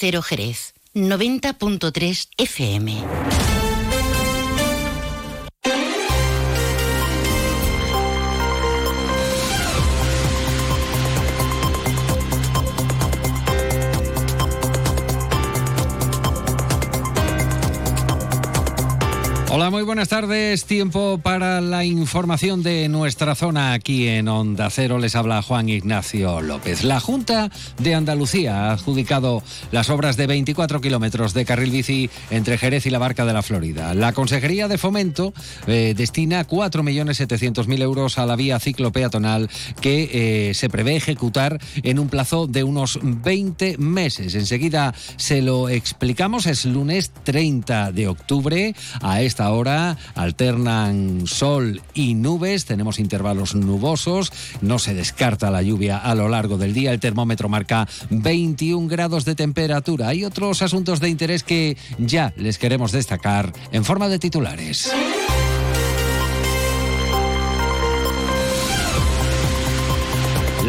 Jerez, 90.3 FM. Muy buenas tardes. Tiempo para la información de nuestra zona aquí en Onda Cero. Les habla Juan Ignacio López. La Junta de Andalucía ha adjudicado las obras de 24 kilómetros de carril bici entre Jerez y la Barca de la Florida. La Consejería de Fomento eh, destina 4.700.000 euros a la vía ciclopeatonal que eh, se prevé ejecutar en un plazo de unos 20 meses. Enseguida se lo explicamos. Es lunes 30 de octubre. A esta alternan sol y nubes, tenemos intervalos nubosos, no se descarta la lluvia a lo largo del día, el termómetro marca 21 grados de temperatura. Hay otros asuntos de interés que ya les queremos destacar en forma de titulares.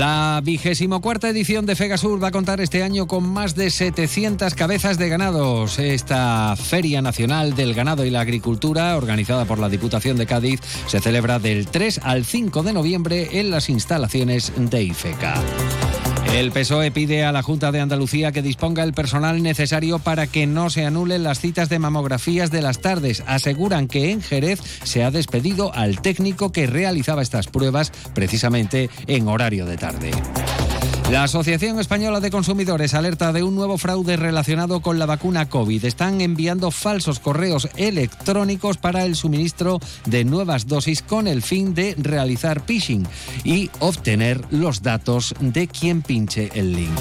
La vigésimo cuarta edición de Fegasur va a contar este año con más de 700 cabezas de ganados. Esta Feria Nacional del Ganado y la Agricultura, organizada por la Diputación de Cádiz, se celebra del 3 al 5 de noviembre en las instalaciones de IFECA. El PSOE pide a la Junta de Andalucía que disponga el personal necesario para que no se anulen las citas de mamografías de las tardes. Aseguran que en Jerez se ha despedido al técnico que realizaba estas pruebas precisamente en horario de tarde. La Asociación Española de Consumidores alerta de un nuevo fraude relacionado con la vacuna COVID. Están enviando falsos correos electrónicos para el suministro de nuevas dosis con el fin de realizar phishing y obtener los datos de quien pinche el link.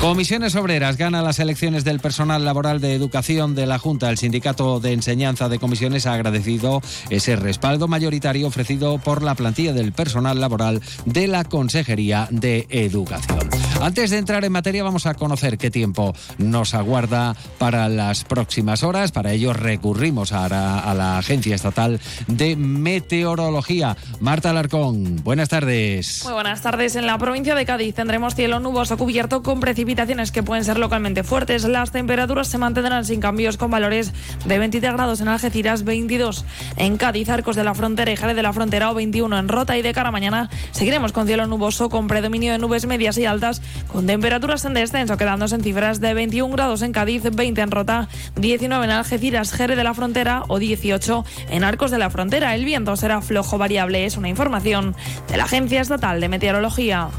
Comisiones Obreras gana las elecciones del personal laboral de educación de la Junta. El Sindicato de Enseñanza de Comisiones ha agradecido ese respaldo mayoritario ofrecido por la plantilla del personal laboral de la Consejería de Educación. Antes de entrar en materia, vamos a conocer qué tiempo nos aguarda para las próximas horas. Para ello recurrimos a la, Agencia Estatal de Meteorología. Marta Alarcón, buenas tardes. Muy buenas tardes. En la provincia de Cádiz tendremos cielo nuboso cubierto con precipitaciones precipitaciones que pueden ser localmente fuertes. Las temperaturas se mantendrán sin cambios con valores de 23 grados en Algeciras, 22 en Cádiz, Arcos de la Frontera y Jerez de la Frontera o 21 en Rota y de cara a mañana seguiremos con cielo nuboso con predominio de nubes medias y altas con temperaturas en descenso quedándose en cifras de 21 grados en Cádiz, 20 en Rota, 19 en Algeciras, Jerez de la Frontera o 18 en Arcos de la Frontera. El viento será flojo variable, es una información de la Agencia Estatal de Meteorología.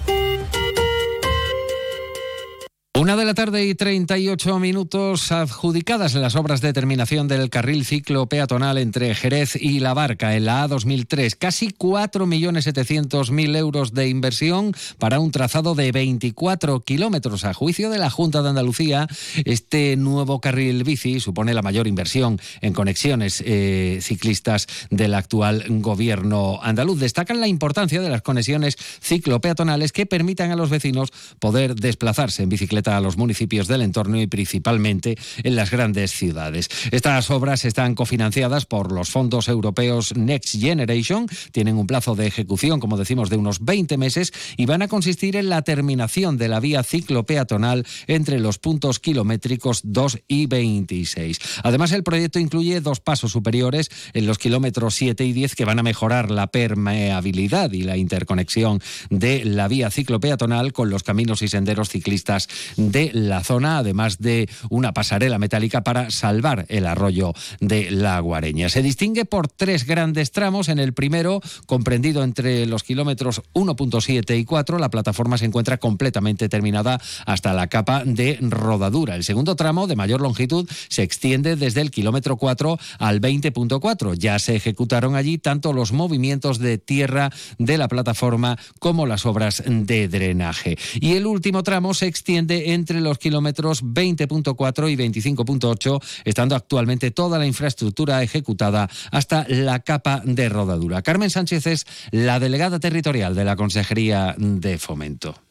Una de la tarde y 38 minutos adjudicadas las obras de terminación del carril ciclo peatonal entre Jerez y La Barca en la A2003. Casi 4.700.000 euros de inversión para un trazado de 24 kilómetros. A juicio de la Junta de Andalucía, este nuevo carril bici supone la mayor inversión en conexiones eh, ciclistas del actual gobierno andaluz. Destacan la importancia de las conexiones ciclo peatonales que permitan a los vecinos poder desplazarse en bicicleta a los municipios del entorno y principalmente en las grandes ciudades. Estas obras están cofinanciadas por los fondos europeos Next Generation, tienen un plazo de ejecución, como decimos, de unos 20 meses y van a consistir en la terminación de la vía ciclo-peatonal entre los puntos kilométricos 2 y 26. Además, el proyecto incluye dos pasos superiores en los kilómetros 7 y 10 que van a mejorar la permeabilidad y la interconexión de la vía ciclo-peatonal con los caminos y senderos ciclistas de la zona, además de una pasarela metálica para salvar el arroyo de la Guareña. Se distingue por tres grandes tramos. En el primero, comprendido entre los kilómetros 1.7 y 4, la plataforma se encuentra completamente terminada hasta la capa de rodadura. El segundo tramo, de mayor longitud, se extiende desde el kilómetro 4 al 20.4. Ya se ejecutaron allí tanto los movimientos de tierra de la plataforma como las obras de drenaje. Y el último tramo se extiende entre los kilómetros 20.4 y 25.8, estando actualmente toda la infraestructura ejecutada hasta la capa de rodadura. Carmen Sánchez es la delegada territorial de la Consejería de Fomento.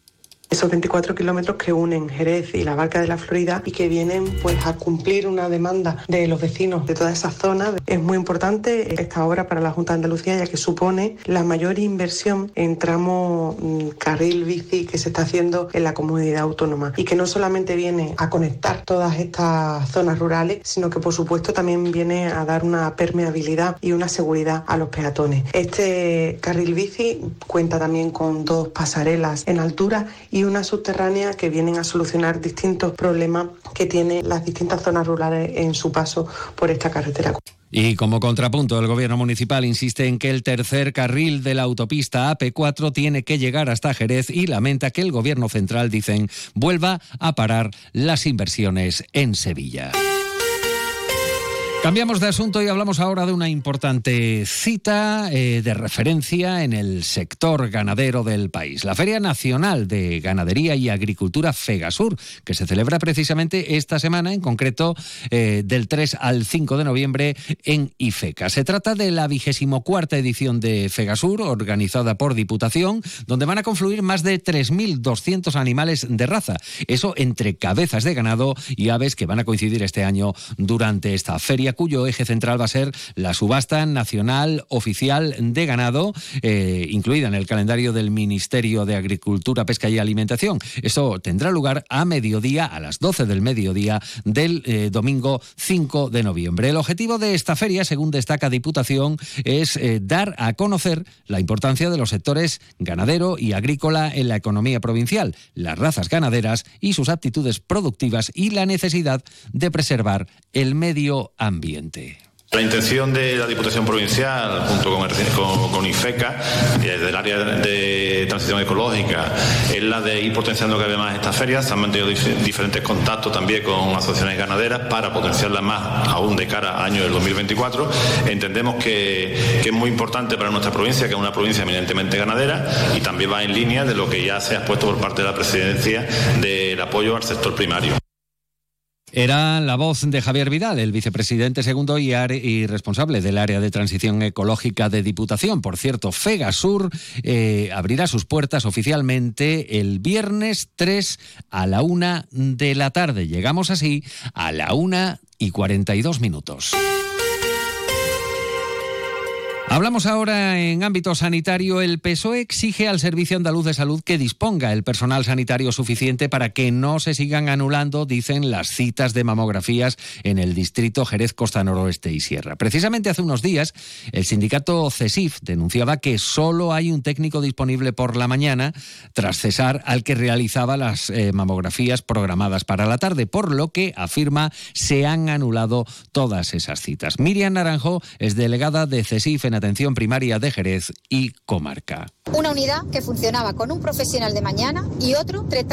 Esos 24 kilómetros que unen Jerez y la Barca de la Florida y que vienen pues a cumplir una demanda de los vecinos de toda esa zona. Es muy importante esta obra para la Junta de Andalucía ya que supone la mayor inversión en tramo mm, carril bici que se está haciendo en la comunidad autónoma y que no solamente viene a conectar todas estas zonas rurales, sino que por supuesto también viene a dar una permeabilidad y una seguridad a los peatones. Este carril bici cuenta también con dos pasarelas en altura y una subterránea que vienen a solucionar distintos problemas que tienen las distintas zonas rurales en su paso por esta carretera. Y como contrapunto, el gobierno municipal insiste en que el tercer carril de la autopista AP4 tiene que llegar hasta Jerez y lamenta que el gobierno central, dicen, vuelva a parar las inversiones en Sevilla. Cambiamos de asunto y hablamos ahora de una importante cita eh, de referencia en el sector ganadero del país, la Feria Nacional de Ganadería y Agricultura Fegasur, que se celebra precisamente esta semana, en concreto eh, del 3 al 5 de noviembre en Ifeca. Se trata de la vigésimo cuarta edición de Fegasur, organizada por Diputación, donde van a confluir más de 3.200 animales de raza, eso entre cabezas de ganado y aves que van a coincidir este año durante esta feria cuyo eje central va a ser la subasta nacional oficial de ganado, eh, incluida en el calendario del Ministerio de Agricultura, Pesca y Alimentación. Eso tendrá lugar a mediodía, a las 12 del mediodía del eh, domingo 5 de noviembre. El objetivo de esta feria, según destaca Diputación, es eh, dar a conocer la importancia de los sectores ganadero y agrícola en la economía provincial, las razas ganaderas y sus actitudes productivas y la necesidad de preservar el medio ambiente. La intención de la Diputación Provincial, junto con, IFECA, desde el área de transición ecológica, es la de ir potenciando cada vez más estas ferias. Se han mantenido diferentes contactos también con asociaciones ganaderas para potenciarlas más aún de cara al año del 2024. Entendemos que, que es muy importante para nuestra provincia, que es una provincia eminentemente ganadera y también va en línea de lo que ya se ha expuesto por parte de la presidencia del apoyo al sector primario. Era la voz de Javier Vidal, el vicepresidente segundo y, responsable del área de transición ecológica de Diputación. Por cierto, Fegasur eh, abrirá sus puertas oficialmente el viernes 3 a la una de la tarde. Llegamos así a la una y 42 minutos. Hablamos ahora en ámbito sanitario. El PSOE exige al Servicio Andaluz de Salud que disponga el personal sanitario suficiente para que no se sigan anulando, dicen, las citas de mamografías en el distrito Jerez, Costa Noroeste y Sierra. Precisamente hace unos días, el sindicato CESIF denunciaba que solo hay un técnico disponible por la mañana tras cesar al que realizaba las eh, mamografías programadas para la tarde, por lo que, afirma, se han anulado todas esas citas. Miriam Naranjo es delegada de CESIF en atención primaria de Jerez y comarca. Una unidad que funcionaba con un profesional de mañana y otro tres,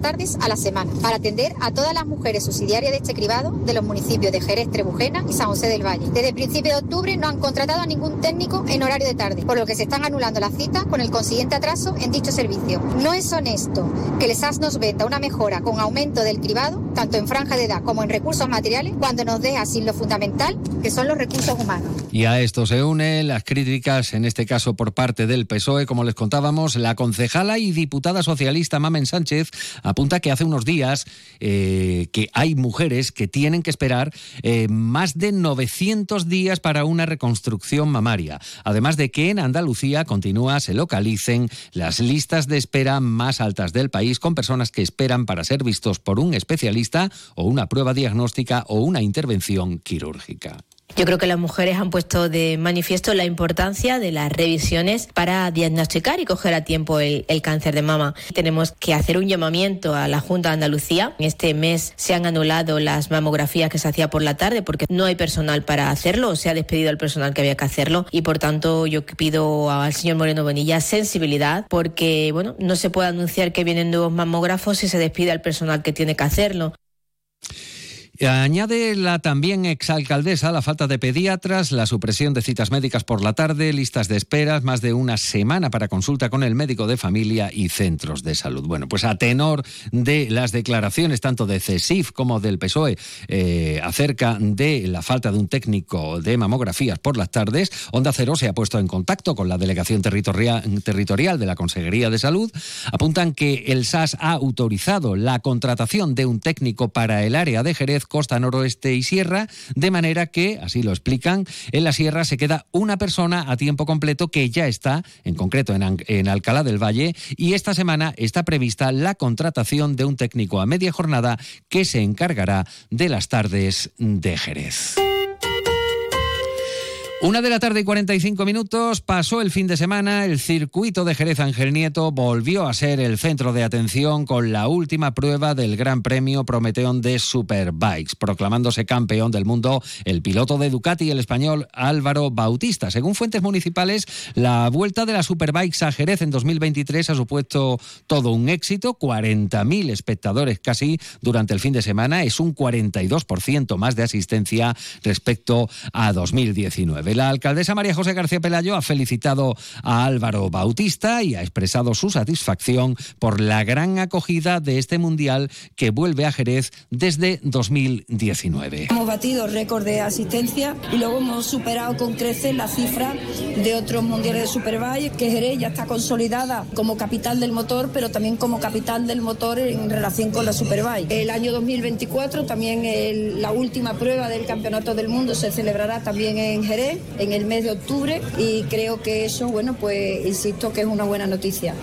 tardes a la semana para atender a todas las mujeres subsidiarias de este cribado de los municipios de Jerez, Trebujena y San José del Valle. Desde el principio de octubre no han contratado a ningún técnico en horario de tarde, por lo que se están anulando las citas con el consiguiente atraso en dicho servicio. No es honesto que el SAS nos veta una mejora con aumento del cribado, tanto en franja de edad como en recursos materiales, cuando nos deja sin lo fundamental, que son los recursos humanos. Y a esto se une las críticas, en este caso por parte del PSOE, como les contábamos, la concejala y diputada socialista Mamen Sánchez apunta que hace unos días eh, que hay mujeres que tienen que esperar eh, más de 900 días para una reconstrucción mamaria. Además de que en Andalucía continúa, se localicen las listas de espera más altas del país con personas que esperan para ser vistos por un especialista o una prueba diagnóstica o una intervención quirúrgica. Yo creo que las mujeres han puesto de manifiesto la importancia de las revisiones para diagnosticar y coger a tiempo el, cáncer de mama. Tenemos que hacer un llamamiento a la Junta de Andalucía. Este mes se han anulado las mamografías que se hacía por la tarde porque no hay personal para hacerlo, o se ha despedido al personal que había que hacerlo y por tanto yo pido al señor Moreno Bonilla sensibilidad porque bueno, no se puede anunciar que vienen nuevos mamógrafos si se despide al personal que tiene que hacerlo. Añade la también exalcaldesa la falta de pediatras, la supresión de citas médicas por la tarde, listas de esperas, más de una semana para consulta con el médico de familia y centros de salud. Bueno, pues a tenor de las declaraciones tanto de CESIF como del PSOE eh, acerca de la falta de un técnico de mamografías por las tardes, Onda Cero se ha puesto en contacto con la delegación territorial, territorial de la Consejería de Salud. Apuntan que el SAS ha autorizado la contratación de un técnico para el área de Jerez costa noroeste y sierra, de manera que, así lo explican, en la sierra se queda una persona a tiempo completo que ya está, en concreto en, en Alcalá del Valle, y esta semana está prevista la contratación de un técnico a media jornada que se encargará de las tardes de Jerez. Una de la tarde y 45 minutos pasó el fin de semana. El circuito de Jerez Ángel Nieto volvió a ser el centro de atención con la última prueba del Gran Premio Prometeón de Superbikes, proclamándose campeón del mundo el piloto de Ducati, el español Álvaro Bautista. Según fuentes municipales, la vuelta de la Superbikes a Jerez en 2023 ha supuesto todo un éxito. 40.000 espectadores casi durante el fin de semana. Es un 42% más de asistencia respecto a 2019. La alcaldesa María José García Pelayo ha felicitado a Álvaro Bautista y ha expresado su satisfacción por la gran acogida de este mundial que vuelve a Jerez desde 2019. Hemos batido récord de asistencia y luego hemos superado con creces la cifra de otros mundiales de Superbike, que Jerez ya está consolidada como capital del motor, pero también como capital del motor en relación con la Superbike. El año 2024 también la última prueba del Campeonato del Mundo se celebrará también en Jerez en el mes de octubre y creo que eso, bueno, pues insisto que es una buena noticia.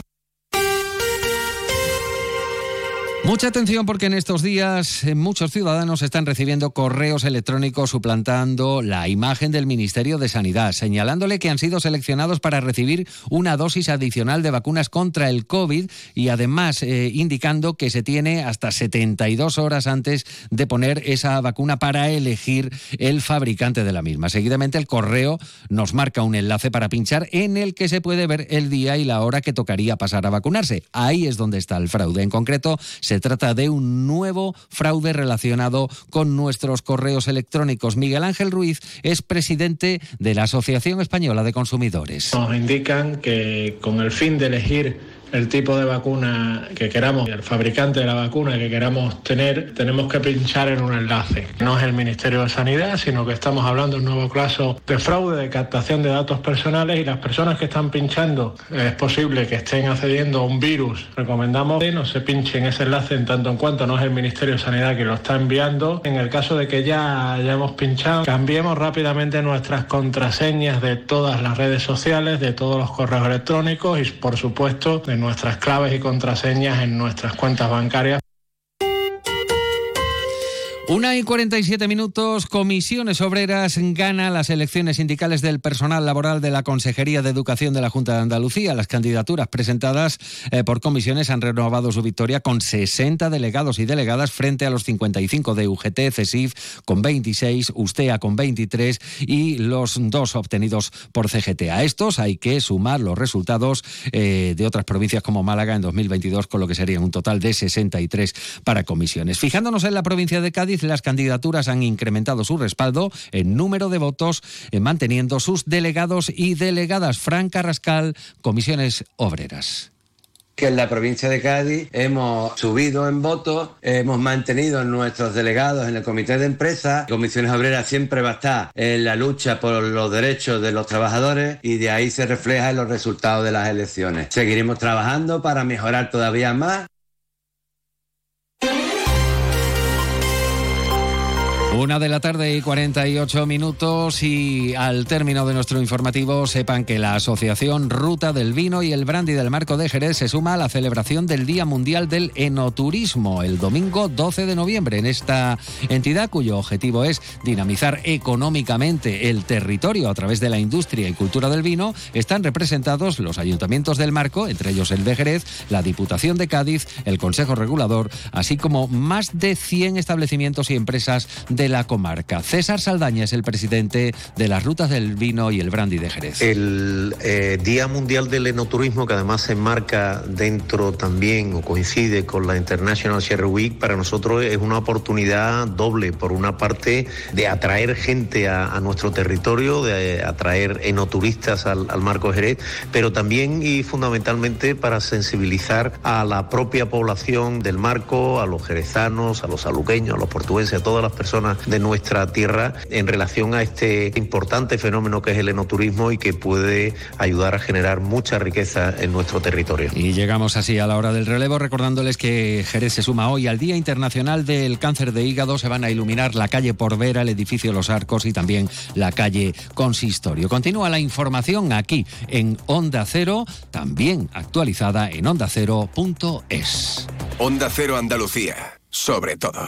Mucha atención porque en estos días eh, muchos ciudadanos están recibiendo correos electrónicos suplantando la imagen del Ministerio de Sanidad, señalándole que han sido seleccionados para recibir una dosis adicional de vacunas contra el COVID y además eh, indicando que se tiene hasta 72 horas antes de poner esa vacuna para elegir el fabricante de la misma. Seguidamente el correo nos marca un enlace para pinchar en el que se puede ver el día y la hora que tocaría pasar a vacunarse. Ahí es donde está el fraude. En concreto, se trata de un nuevo fraude relacionado con nuestros correos electrónicos. Miguel Ángel Ruiz es presidente de la Asociación Española de Consumidores. Nos indican que con el fin de elegir el tipo de vacuna que queramos, el fabricante de la vacuna que queramos tener, tenemos que pinchar en un enlace. No es el Ministerio de Sanidad, sino que estamos hablando de un nuevo caso de fraude, de captación de datos personales y las personas que están pinchando es posible que estén accediendo a un virus. Recomendamos que no se pinchen ese enlace en tanto en cuanto no es el Ministerio de Sanidad que lo está enviando. En el caso de que ya hayamos pinchado, cambiemos rápidamente nuestras contraseñas de todas las redes sociales, de todos los correos electrónicos y por supuesto de nuestras claves y contraseñas en nuestras cuentas bancarias una y 47 minutos, Comisiones Obreras gana las elecciones sindicales del personal laboral de la Consejería de Educación de la Junta de Andalucía. Las candidaturas presentadas eh, por comisiones han renovado su victoria con 60 delegados y delegadas frente a los 55 de UGT, CESIF con 26, USTEA con 23 y los dos obtenidos por CGT. A estos hay que sumar los resultados eh, de otras provincias como Málaga en 2022, con lo que serían un total de 63 para comisiones. Fijándonos en la provincia de Cádiz, las candidaturas han incrementado su respaldo en número de votos, eh, manteniendo sus delegados y delegadas. Fran Carrascal, Comisiones Obreras que en la provincia de Cádiz hemos subido en votos, hemos mantenido nuestros delegados en el comité de empresa. Comisiones Obreras siempre va a estar en la lucha por los derechos de los trabajadores y de ahí se refleja en los resultados de las elecciones. Seguiremos trabajando para mejorar todavía más Una de la tarde y 48 minutos y al término de nuestro informativo sepan que la Asociación Ruta del Vino y el Brandy del Marco de Jerez se suma a la celebración del Día Mundial del Enoturismo el domingo 12 de noviembre en esta entidad cuyo objetivo es dinamizar económicamente el territorio a través de la industria y cultura del vino. Están representados los ayuntamientos del Marco, entre ellos el de Jerez, la Diputación de Cádiz, el Consejo Regulador, así como más de 100 establecimientos y empresas de de la comarca. César Saldaña es el presidente de las rutas del vino y el brandy de Jerez. El eh, Día Mundial del Enoturismo, que además se enmarca dentro también o coincide con la International Sherry Week, para nosotros es una oportunidad doble. Por una parte, de atraer gente a, nuestro territorio, de atraer enoturistas al, marco Jerez, pero también y fundamentalmente para sensibilizar a la propia población del marco, a los jerezanos, a los aluqueños, a los portugueses, a todas las personas de nuestra tierra en relación a este importante fenómeno que es el enoturismo y que puede ayudar a generar mucha riqueza en nuestro territorio. Y llegamos así a la hora del relevo recordándoles que Jerez se suma hoy al Día Internacional del Cáncer de Hígado. Se van a iluminar la calle Porvera, el edificio Los Arcos y también la calle Consistorio. Continúa la información aquí en Onda Cero, también actualizada en ondacero.es. Onda Cero Andalucía, sobre todo.